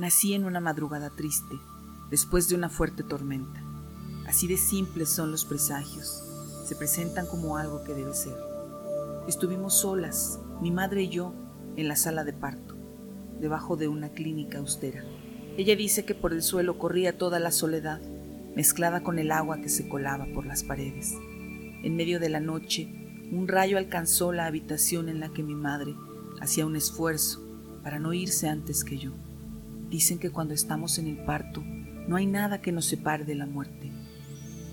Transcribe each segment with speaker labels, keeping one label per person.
Speaker 1: Nací en una madrugada triste, después de una fuerte tormenta. Así de simples son los presagios. Se presentan como algo que debe ser. Estuvimos solas, mi madre y yo, en la sala de parto, debajo de una clínica austera. Ella dice que por el suelo corría toda la soledad, mezclada con el agua que se colaba por las paredes. En medio de la noche, un rayo alcanzó la habitación en la que mi madre hacía un esfuerzo para no irse antes que yo. Dicen que cuando estamos en el parto no hay nada que nos separe de la muerte.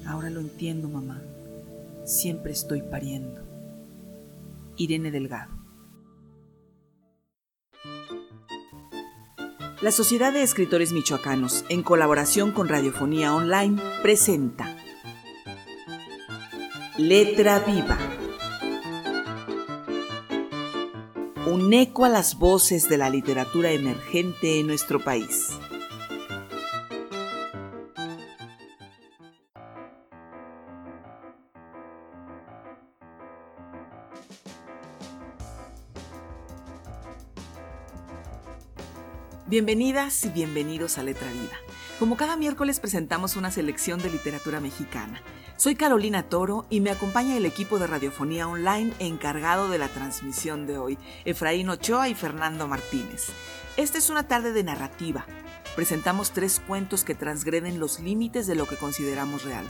Speaker 1: Ahora lo entiendo, mamá. Siempre estoy pariendo. Irene Delgado. La Sociedad de Escritores Michoacanos, en colaboración con Radiofonía Online, presenta Letra Viva. Un eco a las voces de la literatura emergente en nuestro país. Bienvenidas y bienvenidos a Letra Viva. Como cada miércoles presentamos una selección de literatura mexicana. Soy Carolina Toro y me acompaña el equipo de Radiofonía Online encargado de la transmisión de hoy, Efraín Ochoa y Fernando Martínez. Esta es una tarde de narrativa. Presentamos tres cuentos que transgreden los límites de lo que consideramos real.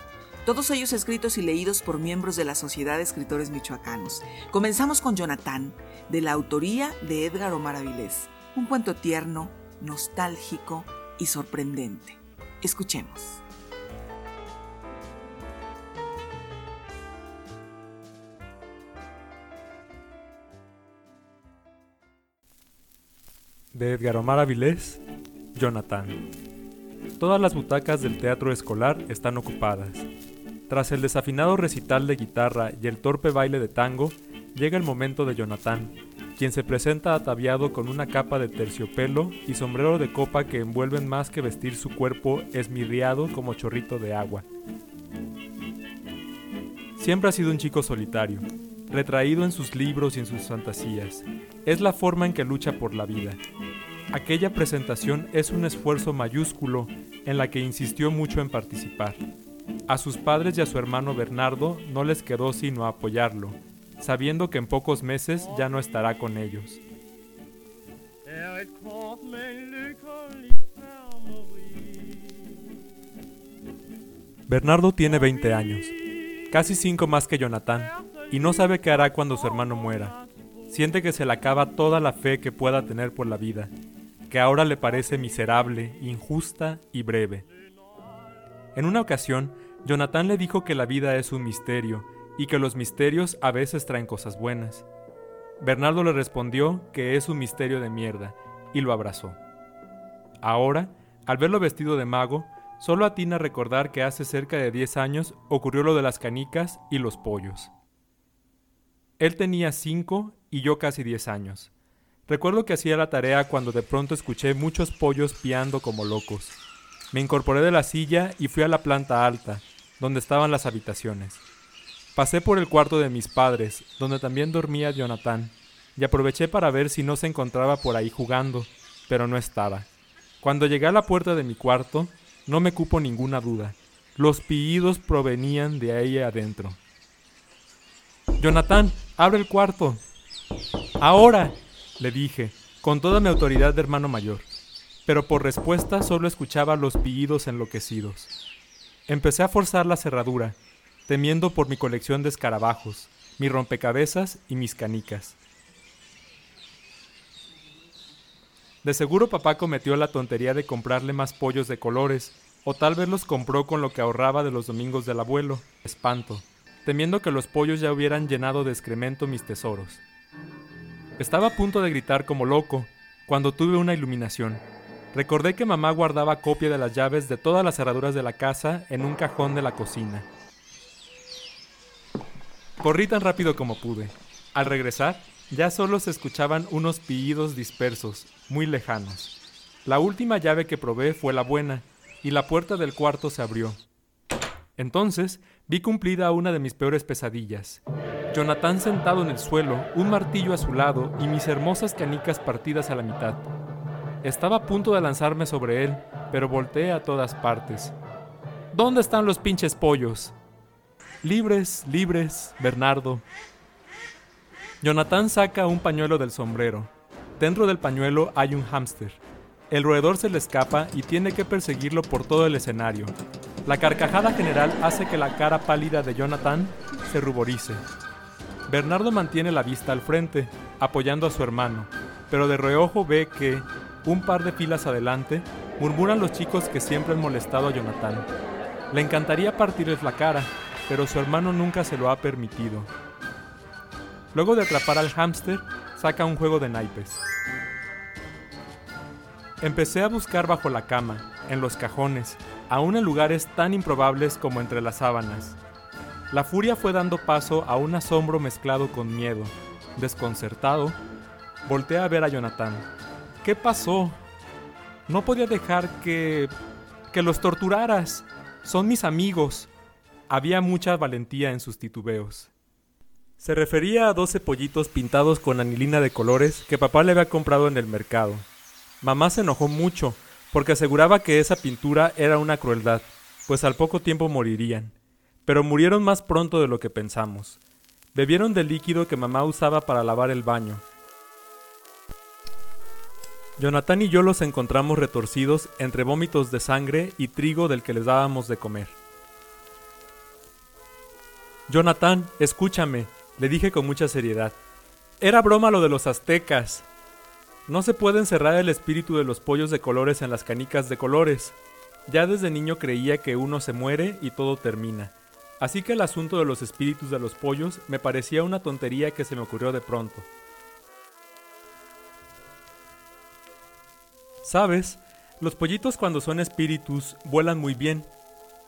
Speaker 1: Todos ellos escritos y leídos por miembros de la Sociedad de Escritores Michoacanos. Comenzamos con Jonathan, de la autoría de Edgar Omar Avilés. Un cuento tierno, nostálgico y sorprendente. Escuchemos.
Speaker 2: De Edgar Omar Avilés, Jonathan. Todas las butacas del teatro escolar están ocupadas. Tras el desafinado recital de guitarra y el torpe baile de tango, llega el momento de Jonathan, quien se presenta ataviado con una capa de terciopelo y sombrero de copa que envuelven más que vestir su cuerpo esmirriado como chorrito de agua. Siempre ha sido un chico solitario, retraído en sus libros y en sus fantasías. Es la forma en que lucha por la vida. Aquella presentación es un esfuerzo mayúsculo en la que insistió mucho en participar. A sus padres y a su hermano Bernardo no les quedó sino apoyarlo, sabiendo que en pocos meses ya no estará con ellos. Bernardo tiene 20 años, casi 5 más que Jonathan, y no sabe qué hará cuando su hermano muera. Siente que se le acaba toda la fe que pueda tener por la vida, que ahora le parece miserable, injusta y breve. En una ocasión, Jonathan le dijo que la vida es un misterio y que los misterios a veces traen cosas buenas. Bernardo le respondió que es un misterio de mierda y lo abrazó. Ahora, al verlo vestido de mago, solo atina a recordar que hace cerca de 10 años ocurrió lo de las canicas y los pollos. Él tenía 5 y yo casi 10 años. Recuerdo que hacía la tarea cuando de pronto escuché muchos pollos piando como locos. Me incorporé de la silla y fui a la planta alta, donde estaban las habitaciones. Pasé por el cuarto de mis padres, donde también dormía Jonathan, y aproveché para ver si no se encontraba por ahí jugando, pero no estaba. Cuando llegué a la puerta de mi cuarto, no me cupo ninguna duda. Los pillidos provenían de ahí adentro. Jonathan, abre el cuarto. Ahora, le dije, con toda mi autoridad de hermano mayor. Pero por respuesta solo escuchaba los pillidos enloquecidos. Empecé a forzar la cerradura, temiendo por mi colección de escarabajos, mi rompecabezas y mis canicas. De seguro papá cometió la tontería de comprarle más pollos de colores, o tal vez los compró con lo que ahorraba de los domingos del abuelo. Espanto, temiendo que los pollos ya hubieran llenado de excremento mis tesoros. Estaba a punto de gritar como loco, cuando tuve una iluminación. Recordé que mamá guardaba copia de las llaves de todas las cerraduras de la casa en un cajón de la cocina. Corrí tan rápido como pude. Al regresar, ya solo se escuchaban unos pillidos dispersos, muy lejanos. La última llave que probé fue la buena, y la puerta del cuarto se abrió. Entonces vi cumplida una de mis peores pesadillas. Jonathan sentado en el suelo, un martillo a su lado y mis hermosas canicas partidas a la mitad. Estaba a punto de lanzarme sobre él, pero volteé a todas partes. ¿Dónde están los pinches pollos? Libres, libres, Bernardo. Jonathan saca un pañuelo del sombrero. Dentro del pañuelo hay un hámster. El roedor se le escapa y tiene que perseguirlo por todo el escenario. La carcajada general hace que la cara pálida de Jonathan se ruborice. Bernardo mantiene la vista al frente, apoyando a su hermano, pero de reojo ve que, un par de filas adelante, murmuran los chicos que siempre han molestado a Jonathan. Le encantaría partirles la cara, pero su hermano nunca se lo ha permitido. Luego de atrapar al hámster, saca un juego de naipes. Empecé a buscar bajo la cama, en los cajones, aún en lugares tan improbables como entre las sábanas. La furia fue dando paso a un asombro mezclado con miedo. Desconcertado, volteé a ver a Jonathan. ¿Qué pasó? No podía dejar que... que los torturaras. Son mis amigos. Había mucha valentía en sus titubeos. Se refería a doce pollitos pintados con anilina de colores que papá le había comprado en el mercado. Mamá se enojó mucho porque aseguraba que esa pintura era una crueldad, pues al poco tiempo morirían. Pero murieron más pronto de lo que pensamos. Bebieron del líquido que mamá usaba para lavar el baño, Jonathan y yo los encontramos retorcidos entre vómitos de sangre y trigo del que les dábamos de comer. Jonathan, escúchame, le dije con mucha seriedad. Era broma lo de los aztecas. No se puede encerrar el espíritu de los pollos de colores en las canicas de colores. Ya desde niño creía que uno se muere y todo termina. Así que el asunto de los espíritus de los pollos me parecía una tontería que se me ocurrió de pronto. ¿Sabes? Los pollitos cuando son espíritus vuelan muy bien,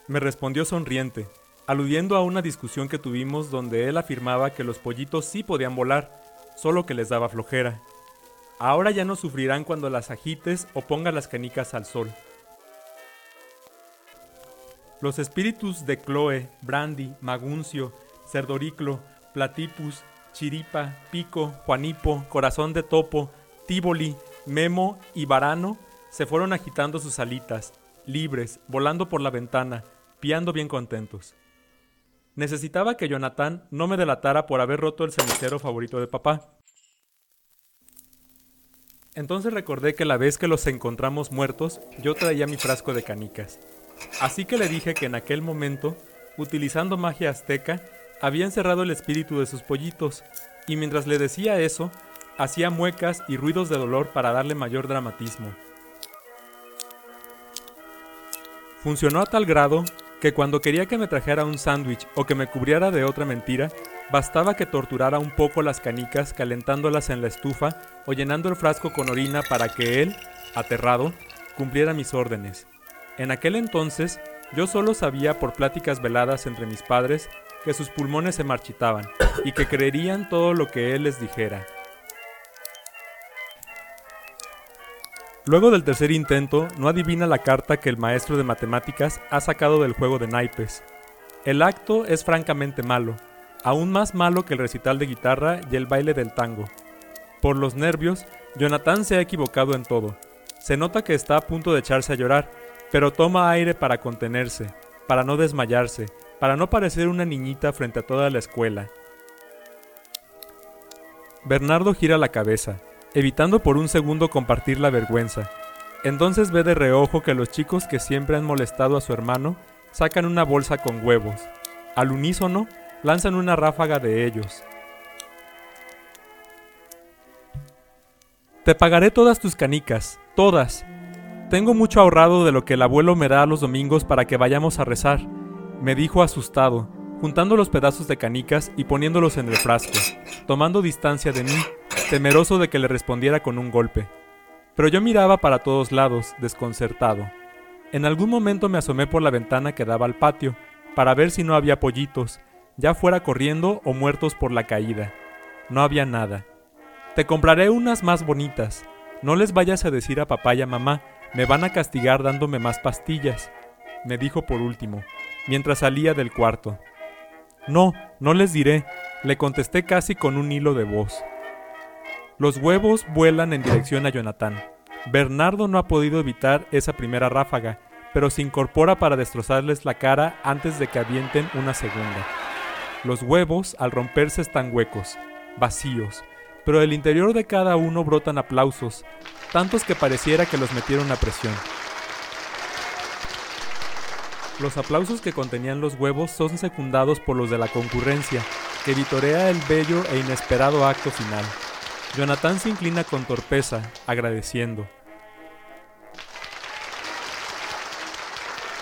Speaker 2: me respondió sonriente, aludiendo a una discusión que tuvimos donde él afirmaba que los pollitos sí podían volar, solo que les daba flojera. Ahora ya no sufrirán cuando las agites o pongas las canicas al sol. Los espíritus de Chloe, Brandy, Maguncio, Cerdoriclo, Platipus, Chiripa, Pico, Juanipo, Corazón de Topo, Tívoli, Memo y Varano se fueron agitando sus alitas, libres, volando por la ventana, piando bien contentos. Necesitaba que Jonathan no me delatara por haber roto el cenicero favorito de papá. Entonces recordé que la vez que los encontramos muertos, yo traía mi frasco de canicas. Así que le dije que en aquel momento, utilizando magia azteca, había encerrado el espíritu de sus pollitos, y mientras le decía eso, hacía muecas y ruidos de dolor para darle mayor dramatismo. Funcionó a tal grado que cuando quería que me trajera un sándwich o que me cubriera de otra mentira, bastaba que torturara un poco las canicas calentándolas en la estufa o llenando el frasco con orina para que él, aterrado, cumpliera mis órdenes. En aquel entonces, yo solo sabía por pláticas veladas entre mis padres que sus pulmones se marchitaban y que creerían todo lo que él les dijera. Luego del tercer intento, no adivina la carta que el maestro de matemáticas ha sacado del juego de naipes. El acto es francamente malo, aún más malo que el recital de guitarra y el baile del tango. Por los nervios, Jonathan se ha equivocado en todo. Se nota que está a punto de echarse a llorar, pero toma aire para contenerse, para no desmayarse, para no parecer una niñita frente a toda la escuela. Bernardo gira la cabeza evitando por un segundo compartir la vergüenza. Entonces ve de reojo que los chicos que siempre han molestado a su hermano sacan una bolsa con huevos. Al unísono, lanzan una ráfaga de ellos. Te pagaré todas tus canicas, todas. Tengo mucho ahorrado de lo que el abuelo me da los domingos para que vayamos a rezar, me dijo asustado, juntando los pedazos de canicas y poniéndolos en el frasco, tomando distancia de mí temeroso de que le respondiera con un golpe. Pero yo miraba para todos lados, desconcertado. En algún momento me asomé por la ventana que daba al patio, para ver si no había pollitos, ya fuera corriendo o muertos por la caída. No había nada. Te compraré unas más bonitas. No les vayas a decir a papá y a mamá, me van a castigar dándome más pastillas, me dijo por último, mientras salía del cuarto. No, no les diré, le contesté casi con un hilo de voz. Los huevos vuelan en dirección a Jonathan. Bernardo no ha podido evitar esa primera ráfaga, pero se incorpora para destrozarles la cara antes de que avienten una segunda. Los huevos, al romperse, están huecos, vacíos, pero del interior de cada uno brotan aplausos, tantos que pareciera que los metieron a presión. Los aplausos que contenían los huevos son secundados por los de la concurrencia, que vitorea el bello e inesperado acto final. Jonathan se inclina con torpeza, agradeciendo.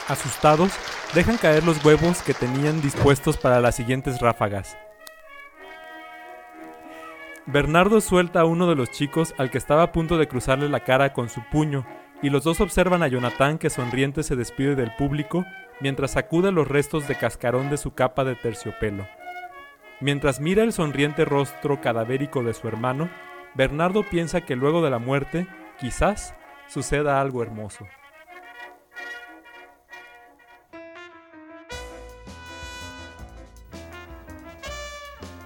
Speaker 2: Asustados, dejan caer los huevos que tenían dispuestos para las siguientes ráfagas. Bernardo suelta a uno de los chicos al que estaba a punto de cruzarle la cara con su puño, y los dos observan a Jonathan que sonriente se despide del público mientras sacude los restos de cascarón de su capa de terciopelo. Mientras mira el sonriente rostro cadavérico de su hermano, Bernardo piensa que luego de la muerte, quizás, suceda algo hermoso.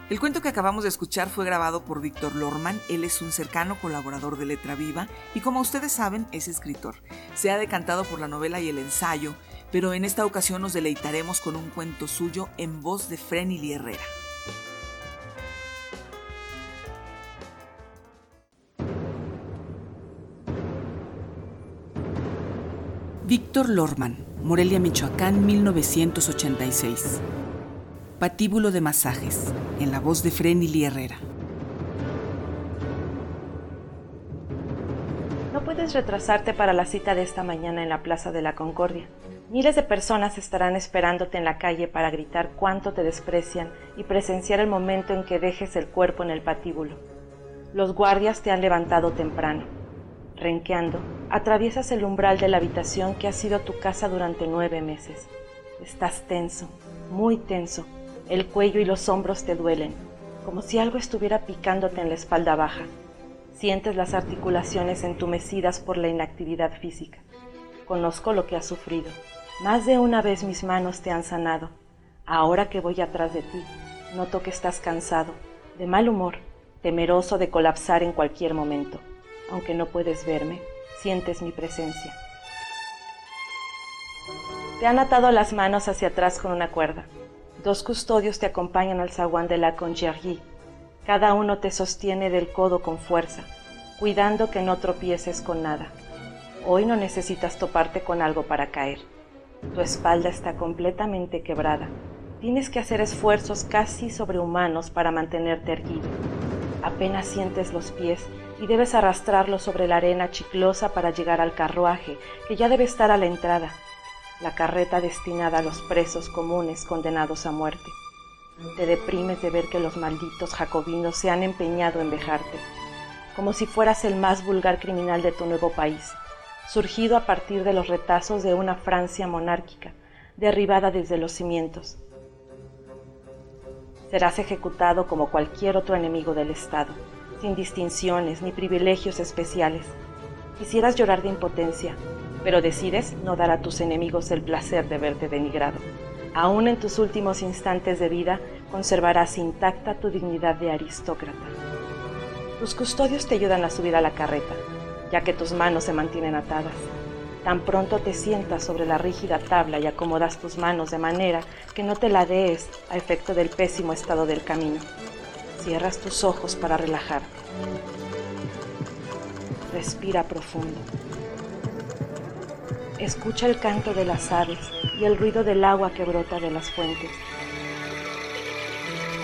Speaker 1: El cuento que acabamos de escuchar fue grabado por Víctor Lorman. Él es un cercano colaborador de Letra Viva y como ustedes saben es escritor. Se ha decantado por la novela y el ensayo, pero en esta ocasión nos deleitaremos con un cuento suyo en voz de Frenny Herrera. Víctor Lorman, Morelia, Michoacán, 1986. Patíbulo de masajes, en la voz de Frenny Herrera.
Speaker 3: No puedes retrasarte para la cita de esta mañana en la Plaza de la Concordia. Miles de personas estarán esperándote en la calle para gritar cuánto te desprecian y presenciar el momento en que dejes el cuerpo en el patíbulo. Los guardias te han levantado temprano. Renqueando, atraviesas el umbral de la habitación que ha sido tu casa durante nueve meses. Estás tenso, muy tenso, el cuello y los hombros te duelen, como si algo estuviera picándote en la espalda baja. Sientes las articulaciones entumecidas por la inactividad física. Conozco lo que has sufrido. Más de una vez mis manos te han sanado. Ahora que voy atrás de ti, noto que estás cansado, de mal humor, temeroso de colapsar en cualquier momento. Aunque no puedes verme, sientes mi presencia. Te han atado las manos hacia atrás con una cuerda. Dos custodios te acompañan al zaguán de la conciergerie. Cada uno te sostiene del codo con fuerza, cuidando que no tropieces con nada. Hoy no necesitas toparte con algo para caer. Tu espalda está completamente quebrada. Tienes que hacer esfuerzos casi sobrehumanos para mantenerte erguido. Apenas sientes los pies y debes arrastrarlos sobre la arena chiclosa para llegar al carruaje, que ya debe estar a la entrada la carreta destinada a los presos comunes condenados a muerte. Te deprimes de ver que los malditos jacobinos se han empeñado en vejarte, como si fueras el más vulgar criminal de tu nuevo país, surgido a partir de los retazos de una Francia monárquica, derribada desde los cimientos. Serás ejecutado como cualquier otro enemigo del Estado, sin distinciones ni privilegios especiales. Quisieras llorar de impotencia, pero decides no dar a tus enemigos el placer de verte denigrado. Aún en tus últimos instantes de vida conservarás intacta tu dignidad de aristócrata. Tus custodios te ayudan a subir a la carreta, ya que tus manos se mantienen atadas. Tan pronto te sientas sobre la rígida tabla y acomodas tus manos de manera que no te ladees a efecto del pésimo estado del camino. Cierras tus ojos para relajarte. Respira profundo. Escucha el canto de las aves y el ruido del agua que brota de las fuentes.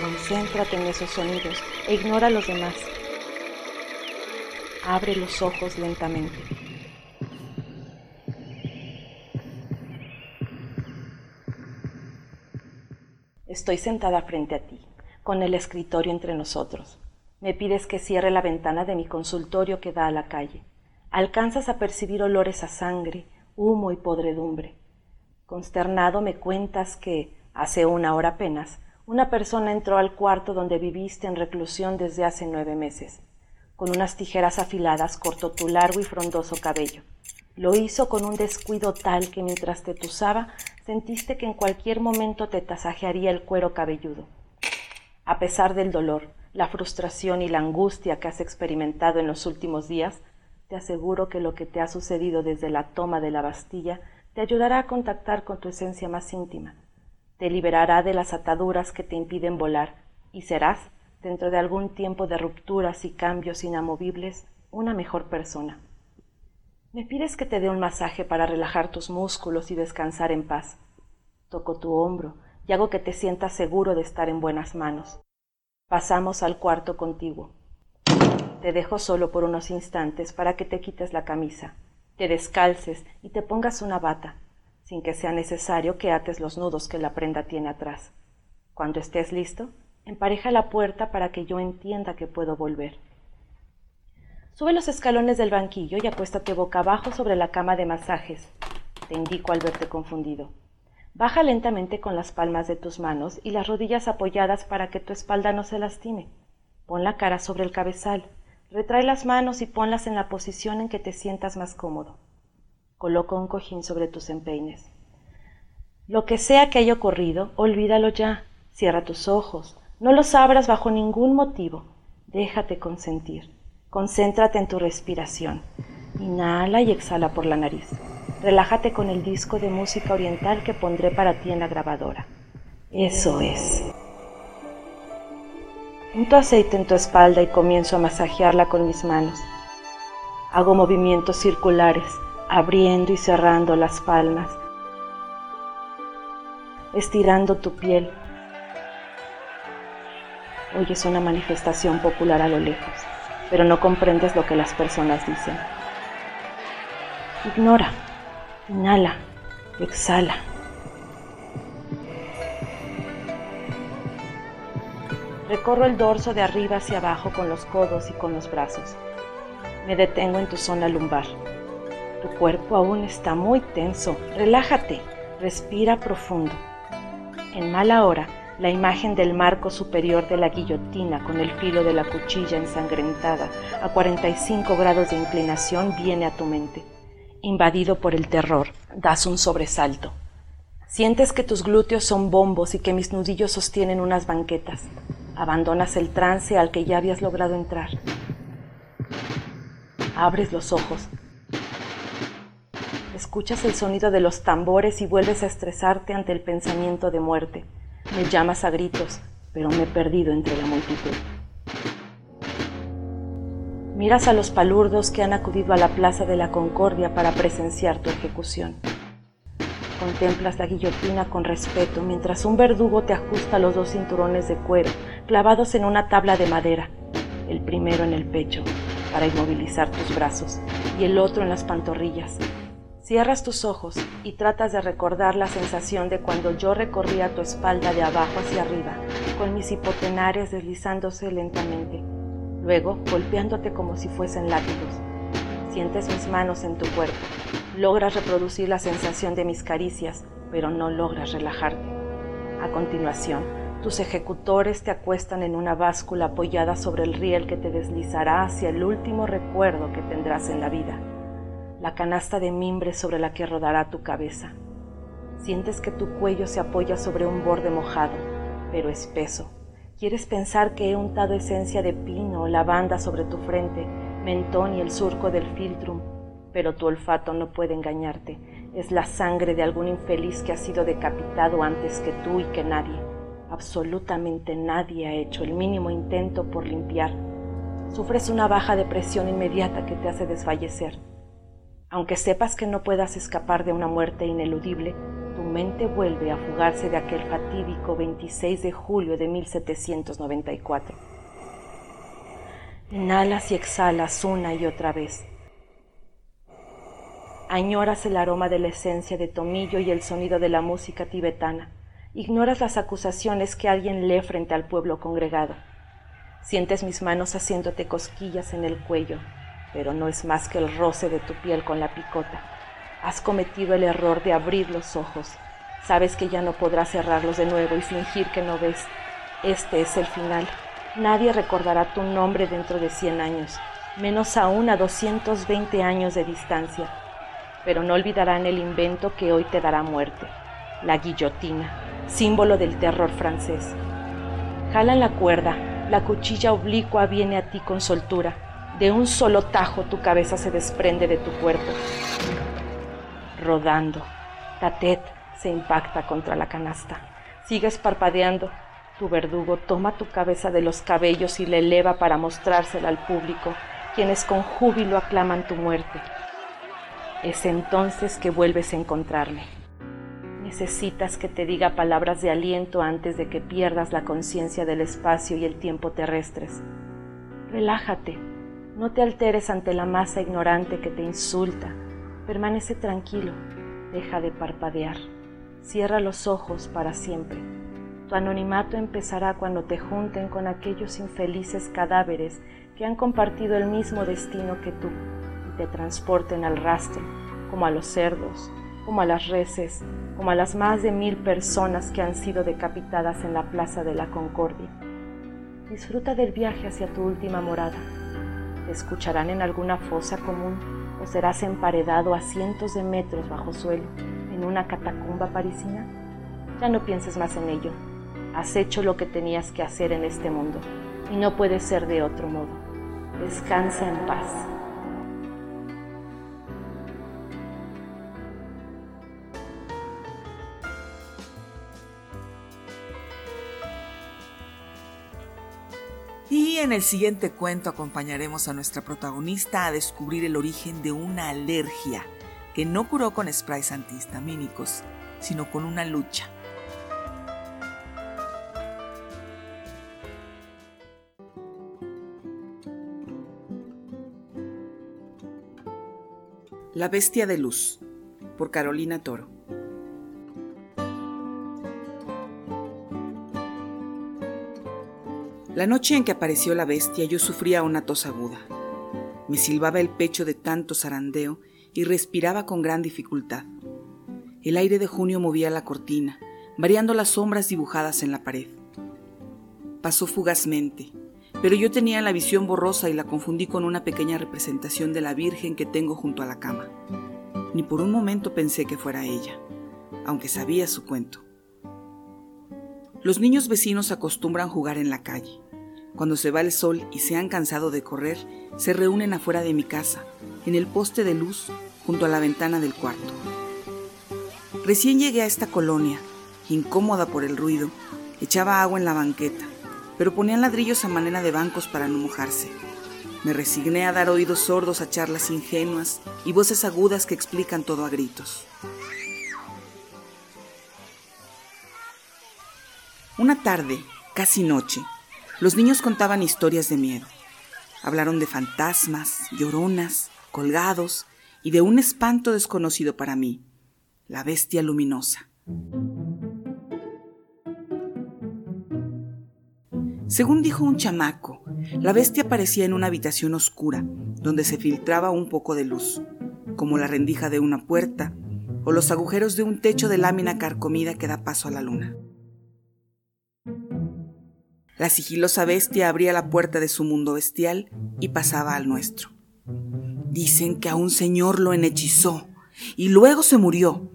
Speaker 3: Concéntrate en esos sonidos e ignora los demás. Abre los ojos lentamente. Estoy sentada frente a ti, con el escritorio entre nosotros. Me pides que cierre la ventana de mi consultorio que da a la calle. Alcanzas a percibir olores a sangre, humo y podredumbre. Consternado me cuentas que, hace una hora apenas, una persona entró al cuarto donde viviste en reclusión desde hace nueve meses. Con unas tijeras afiladas cortó tu largo y frondoso cabello. Lo hizo con un descuido tal que mientras te tusaba sentiste que en cualquier momento te tasajearía el cuero cabelludo. A pesar del dolor, la frustración y la angustia que has experimentado en los últimos días, te aseguro que lo que te ha sucedido desde la toma de la Bastilla te ayudará a contactar con tu esencia más íntima, te liberará de las ataduras que te impiden volar y serás, dentro de algún tiempo de rupturas y cambios inamovibles, una mejor persona. Me pides que te dé un masaje para relajar tus músculos y descansar en paz. Toco tu hombro y hago que te sientas seguro de estar en buenas manos. Pasamos al cuarto contiguo. Te dejo solo por unos instantes para que te quites la camisa, te descalces y te pongas una bata, sin que sea necesario que ates los nudos que la prenda tiene atrás. Cuando estés listo, empareja la puerta para que yo entienda que puedo volver. Sube los escalones del banquillo y acuéstate boca abajo sobre la cama de masajes. Te indico al verte confundido. Baja lentamente con las palmas de tus manos y las rodillas apoyadas para que tu espalda no se lastime. Pon la cara sobre el cabezal. Retrae las manos y ponlas en la posición en que te sientas más cómodo. Coloca un cojín sobre tus empeines. Lo que sea que haya ocurrido, olvídalo ya. Cierra tus ojos. No los abras bajo ningún motivo. Déjate consentir. Concéntrate en tu respiración. Inhala y exhala por la nariz. Relájate con el disco de música oriental que pondré para ti en la grabadora. Eso es. Unto aceite en tu espalda y comienzo a masajearla con mis manos. Hago movimientos circulares, abriendo y cerrando las palmas, estirando tu piel. Oyes una manifestación popular a lo lejos pero no comprendes lo que las personas dicen. Ignora, inhala, exhala. Recorro el dorso de arriba hacia abajo con los codos y con los brazos. Me detengo en tu zona lumbar. Tu cuerpo aún está muy tenso. Relájate, respira profundo. En mala hora la imagen del marco superior de la guillotina con el filo de la cuchilla ensangrentada a 45 grados de inclinación viene a tu mente. Invadido por el terror, das un sobresalto. Sientes que tus glúteos son bombos y que mis nudillos sostienen unas banquetas. Abandonas el trance al que ya habías logrado entrar. Abres los ojos. Escuchas el sonido de los tambores y vuelves a estresarte ante el pensamiento de muerte. Me llamas a gritos, pero me he perdido entre la multitud. Miras a los palurdos que han acudido a la Plaza de la Concordia para presenciar tu ejecución. Contemplas la guillotina con respeto mientras un verdugo te ajusta los dos cinturones de cuero clavados en una tabla de madera, el primero en el pecho para inmovilizar tus brazos y el otro en las pantorrillas Cierras tus ojos y tratas de recordar la sensación de cuando yo recorría tu espalda de abajo hacia arriba, con mis hipotenares deslizándose lentamente, luego golpeándote como si fuesen látigos. Sientes mis manos en tu cuerpo, logras reproducir la sensación de mis caricias, pero no logras relajarte. A continuación, tus ejecutores te acuestan en una báscula apoyada sobre el riel que te deslizará hacia el último recuerdo que tendrás en la vida la canasta de mimbre sobre la que rodará tu cabeza. Sientes que tu cuello se apoya sobre un borde mojado, pero espeso. Quieres pensar que he untado esencia de pino o lavanda sobre tu frente, mentón y el surco del filtrum, pero tu olfato no puede engañarte. Es la sangre de algún infeliz que ha sido decapitado antes que tú y que nadie. Absolutamente nadie ha hecho el mínimo intento por limpiar. Sufres una baja depresión inmediata que te hace desfallecer. Aunque sepas que no puedas escapar de una muerte ineludible, tu mente vuelve a fugarse de aquel fatídico 26 de julio de 1794. Inhalas y exhalas una y otra vez. Añoras el aroma de la esencia de tomillo y el sonido de la música tibetana. Ignoras las acusaciones que alguien lee frente al pueblo congregado. Sientes mis manos haciéndote cosquillas en el cuello, pero no es más que el roce de tu piel con la picota. Has cometido el error de abrir los ojos. Sabes que ya no podrás cerrarlos de nuevo y fingir que no ves. Este es el final. Nadie recordará tu nombre dentro de 100 años, menos aún a 220 años de distancia. Pero no olvidarán el invento que hoy te dará muerte, la guillotina, símbolo del terror francés. Jalan la cuerda, la cuchilla oblicua viene a ti con soltura De un solo tajo tu cabeza se desprende de tu cuerpo. Rodando, Tatet se impacta contra la canasta. Sigues parpadeando. Tu verdugo toma tu cabeza de los cabellos y la eleva para mostrársela al público, quienes con júbilo aclaman tu muerte. Es entonces que vuelves a encontrarme. Necesitas que te diga palabras de aliento antes de que pierdas la conciencia del espacio y el tiempo terrestres. Relájate, no te alteres ante la masa ignorante que te insulta. Permanece tranquilo, deja de parpadear. Cierra los ojos para siempre. Tu anonimato empezará cuando te junten con aquellos infelices cadáveres que han compartido el mismo destino que tú y te transporten al rastro, como a los cerdos, como a las reses, como a las más de mil personas que han sido decapitadas en la Plaza de la Concordia. Disfruta del viaje hacia tu última morada. Te escucharán en alguna fosa común o serás emparedado a cientos de metros bajo suelo en una catacumba parisina? Ya no pienses más en ello. Has hecho lo que tenías que hacer en este mundo y no puede ser de otro modo. Descansa en paz.
Speaker 1: Y en el siguiente cuento acompañaremos a nuestra protagonista a descubrir el origen de una alergia que no curó con sprays antihistamínicos, sino con una lucha. La bestia de luz, por Carolina Toro. La noche en que apareció la bestia yo sufría una tos aguda. Me silbaba el pecho de tanto zarandeo y respiraba con gran dificultad. El aire de junio movía la cortina, variando las sombras dibujadas en la pared. Pasó fugazmente, pero yo tenía la visión borrosa y la confundí con una pequeña representación de la Virgen que tengo junto a la cama. Ni por un momento pensé que fuera ella, aunque sabía su cuento. Los niños vecinos acostumbran jugar en la calle. Cuando se va el sol y se han cansado de correr, se reúnen afuera de mi casa, en el poste de luz, junto a la ventana del cuarto. Recién llegué a esta colonia, incómoda por el ruido, echaba agua en la banqueta, pero ponían ladrillos a manera de bancos para no mojarse. Me resigné a dar oídos sordos a charlas ingenuas y voces agudas que explican todo a gritos. Una tarde, casi noche, los niños contaban historias de miedo. Hablaron de fantasmas, lloronas, colgados y de un espanto desconocido para mí, la bestia luminosa. Según dijo un chamaco, la bestia aparecía en una habitación oscura, donde se filtraba un poco de luz, como la rendija de una puerta o los agujeros de un techo de lámina carcomida que da paso a la luna. La sigilosa bestia abría la puerta de su mundo bestial y pasaba al nuestro. Dicen que a un señor lo enhechizó y luego se murió,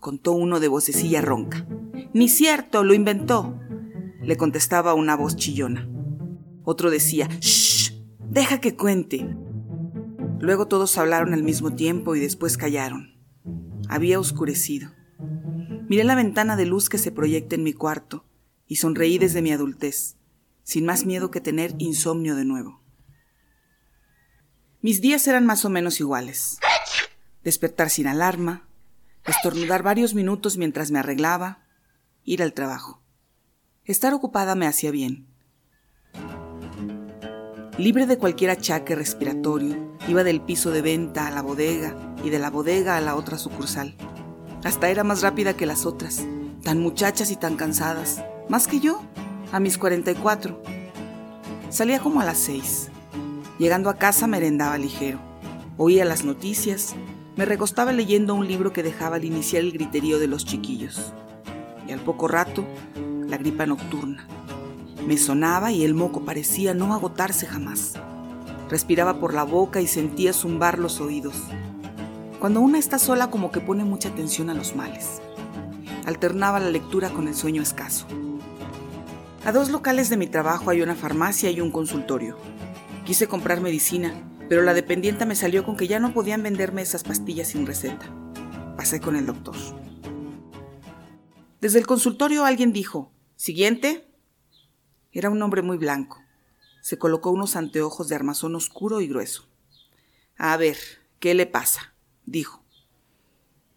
Speaker 1: contó uno de vocecilla ronca. Ni cierto, lo inventó, le contestaba una voz chillona. Otro decía, ¡Shh! Deja que cuente. Luego todos hablaron al mismo tiempo y después callaron. Había oscurecido. Miré la ventana de luz que se proyecta en mi cuarto y sonreí desde mi adultez, sin más miedo que tener insomnio de nuevo. Mis días eran más o menos iguales. Despertar sin alarma, estornudar varios minutos mientras me arreglaba, ir al trabajo. Estar ocupada me hacía bien. Libre de cualquier achaque respiratorio, iba del piso de venta a la bodega y de la bodega a la otra sucursal. Hasta era más rápida que las otras, tan muchachas y tan cansadas. Más que yo, a mis 44. Salía como a las 6. Llegando a casa merendaba ligero. Oía las noticias. Me recostaba leyendo un libro que dejaba al iniciar el griterío de los chiquillos. Y al poco rato, la gripa nocturna. Me sonaba y el moco parecía no agotarse jamás. Respiraba por la boca y sentía zumbar los oídos. Cuando una está sola como que pone mucha atención a los males. Alternaba la lectura con el sueño escaso. A dos locales de mi trabajo hay una farmacia y un consultorio. Quise comprar medicina, pero la dependienta me salió con que ya no podían venderme esas pastillas sin receta. Pasé con el doctor. Desde el consultorio alguien dijo, Siguiente. Era un hombre muy blanco. Se colocó unos anteojos de armazón oscuro y grueso. A ver, ¿qué le pasa? dijo.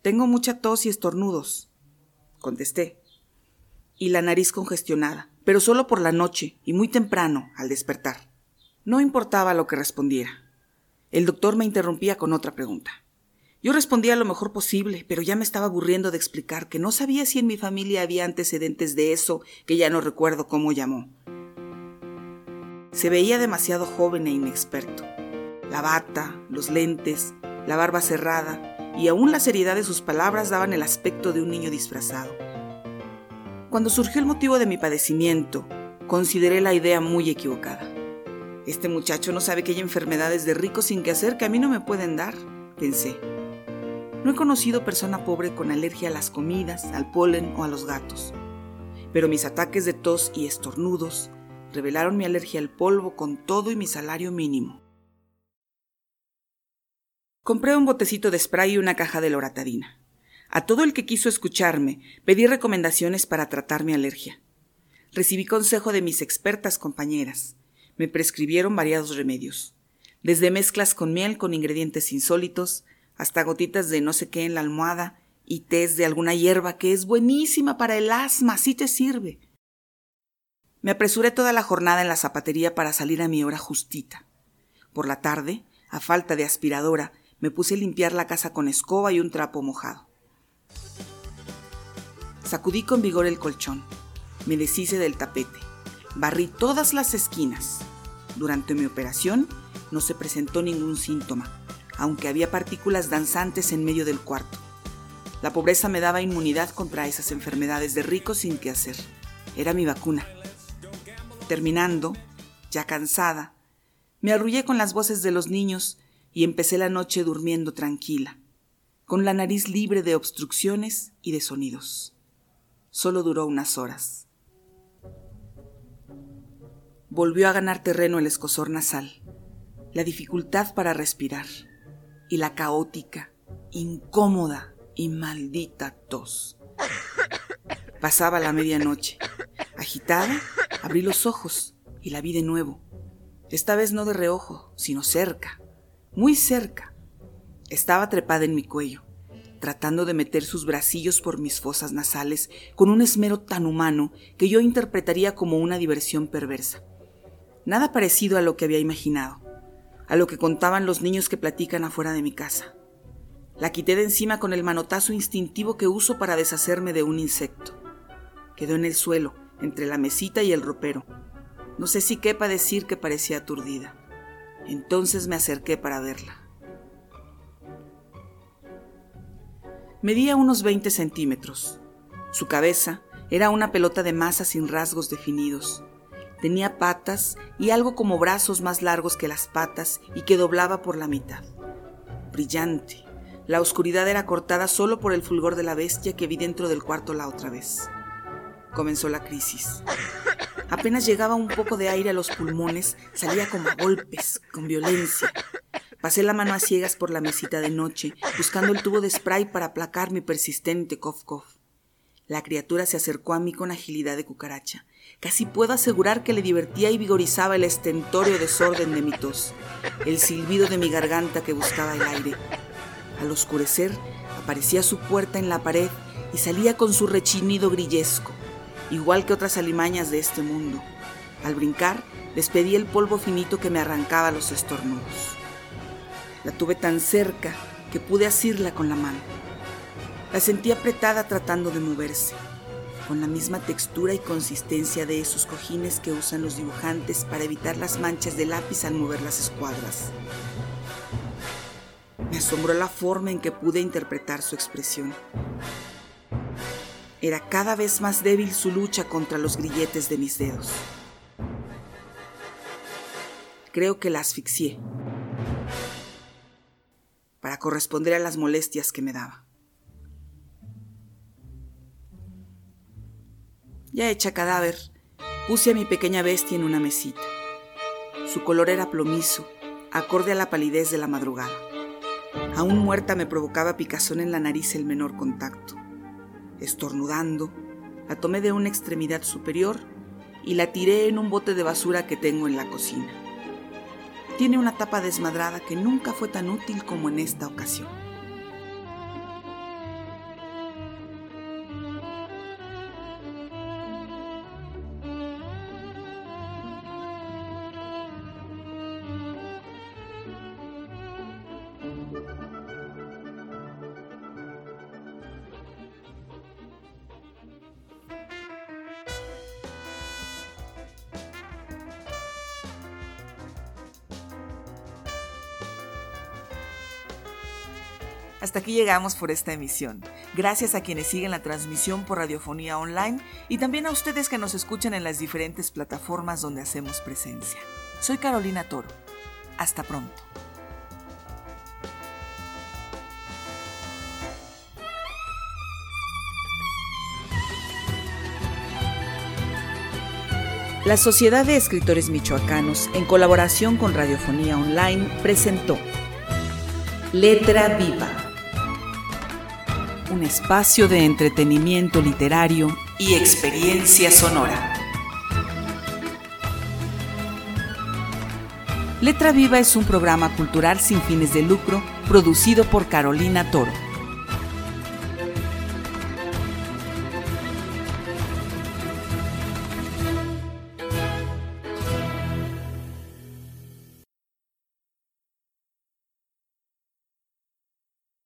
Speaker 1: Tengo mucha tos y estornudos, contesté. Y la nariz congestionada, pero solo por la noche y muy temprano al despertar. No importaba lo que respondiera. El doctor me interrumpía con otra pregunta. Yo respondía lo mejor posible, pero ya me estaba aburriendo de explicar que no sabía si en mi familia había antecedentes de eso que ya no recuerdo cómo llamó. Se veía demasiado joven e inexperto. La bata, los lentes, la barba cerrada y aún la seriedad de sus palabras daban el aspecto de un niño disfrazado. Cuando surgió el motivo de mi padecimiento, consideré la idea muy equivocada. Este muchacho no sabe que hay enfermedades de ricos sin que hacer que a mí no me pueden dar, pensé. No he conocido persona pobre con alergia a las comidas, al polen o a los gatos. Pero mis ataques de tos y estornudos revelaron mi alergia al polvo con todo y mi salario mínimo. Compré un botecito de spray y una caja de loratadina. A todo el que quiso escucharme, pedí recomendaciones para tratar mi alergia. Recibí consejo de mis expertas compañeras. Me prescribieron variados remedios, desde mezclas con miel con ingredientes insólitos, hasta gotitas de no sé qué en la almohada y tés de alguna hierba que es buenísima para el asma, si te sirve. Me apresuré toda la jornada en la zapatería para salir a mi hora justita. Por la tarde, a falta de aspiradora, me puse a limpiar la casa con escoba y un trapo mojado. Sacudí con vigor el colchón, me deshice del tapete, barrí todas las esquinas. Durante mi operación no se presentó ningún síntoma, aunque había partículas danzantes en medio del cuarto. La pobreza me daba inmunidad contra esas enfermedades de rico sin qué hacer. Era mi vacuna. Terminando, ya cansada, me arrullé con las voces de los niños y empecé la noche durmiendo tranquila, con la nariz libre de obstrucciones y de sonidos. Solo duró unas horas. Volvió a ganar terreno el escosor nasal, la dificultad para respirar y la caótica, incómoda y maldita tos. Pasaba la medianoche. Agitada, abrí los ojos y la vi de nuevo. Esta vez no de reojo, sino cerca, muy cerca. Estaba trepada en mi cuello, tratando de meter sus bracillos por mis fosas nasales con un esmero tan humano que yo interpretaría como una diversión perversa. Nada parecido a lo que había imaginado a lo que contaban los niños que platican afuera de mi casa. La quité de encima con el manotazo instintivo que uso para deshacerme de un insecto. Quedó en el suelo, entre la mesita y el ropero. No sé si quepa decir que parecía aturdida. Entonces me acerqué para verla. Medía unos 20 centímetros. Su cabeza era una pelota de masa sin rasgos definidos. Tenía patas y algo como brazos más largos que las patas y que doblaba por la mitad. Brillante. La oscuridad era cortada solo por el fulgor de la bestia que vi dentro del cuarto la otra vez. Comenzó la crisis. Apenas llegaba un poco de aire a los pulmones, salía como a golpes, con violencia. Pasé la mano a ciegas por la mesita de noche, buscando el tubo de spray para aplacar mi persistente cough cough. La criatura se acercó a mí con agilidad de cucaracha. Casi puedo asegurar que le divertía y vigorizaba el estentorio desorden de mi tos, el silbido de mi garganta que buscaba el aire. Al oscurecer, aparecía su puerta en la pared y salía con su rechinido grillesco, igual que otras alimañas de este mundo. Al brincar, despedí el polvo finito que me arrancaba los estornudos. La tuve tan cerca que pude asirla con la mano. La sentí apretada tratando de moverse con la misma textura y consistencia de esos cojines que usan los dibujantes para evitar las manchas de lápiz al mover las escuadras. Me asombró la forma en que pude interpretar su expresión. Era cada vez más débil su lucha contra los grilletes de mis dedos. Creo que la asfixié para corresponder a las molestias que me daba. Ya hecha cadáver, puse a mi pequeña bestia en una mesita. Su color era plomizo, acorde a la palidez de la madrugada. Aún muerta me provocaba picazón en la nariz el menor contacto. Estornudando, la tomé de una extremidad superior y la tiré en un bote de basura que tengo en la cocina. Tiene una tapa desmadrada que nunca fue tan útil como en esta ocasión. Aquí llegamos por esta emisión. Gracias a quienes siguen la transmisión por radiofonía online y también a ustedes que nos escuchan en las diferentes plataformas donde hacemos presencia. Soy Carolina Toro. Hasta pronto. La Sociedad de Escritores Michoacanos, en colaboración con Radiofonía Online, presentó Letra Viva un espacio de entretenimiento literario y experiencia sonora. Letra Viva es un programa cultural sin fines de lucro producido por Carolina Toro.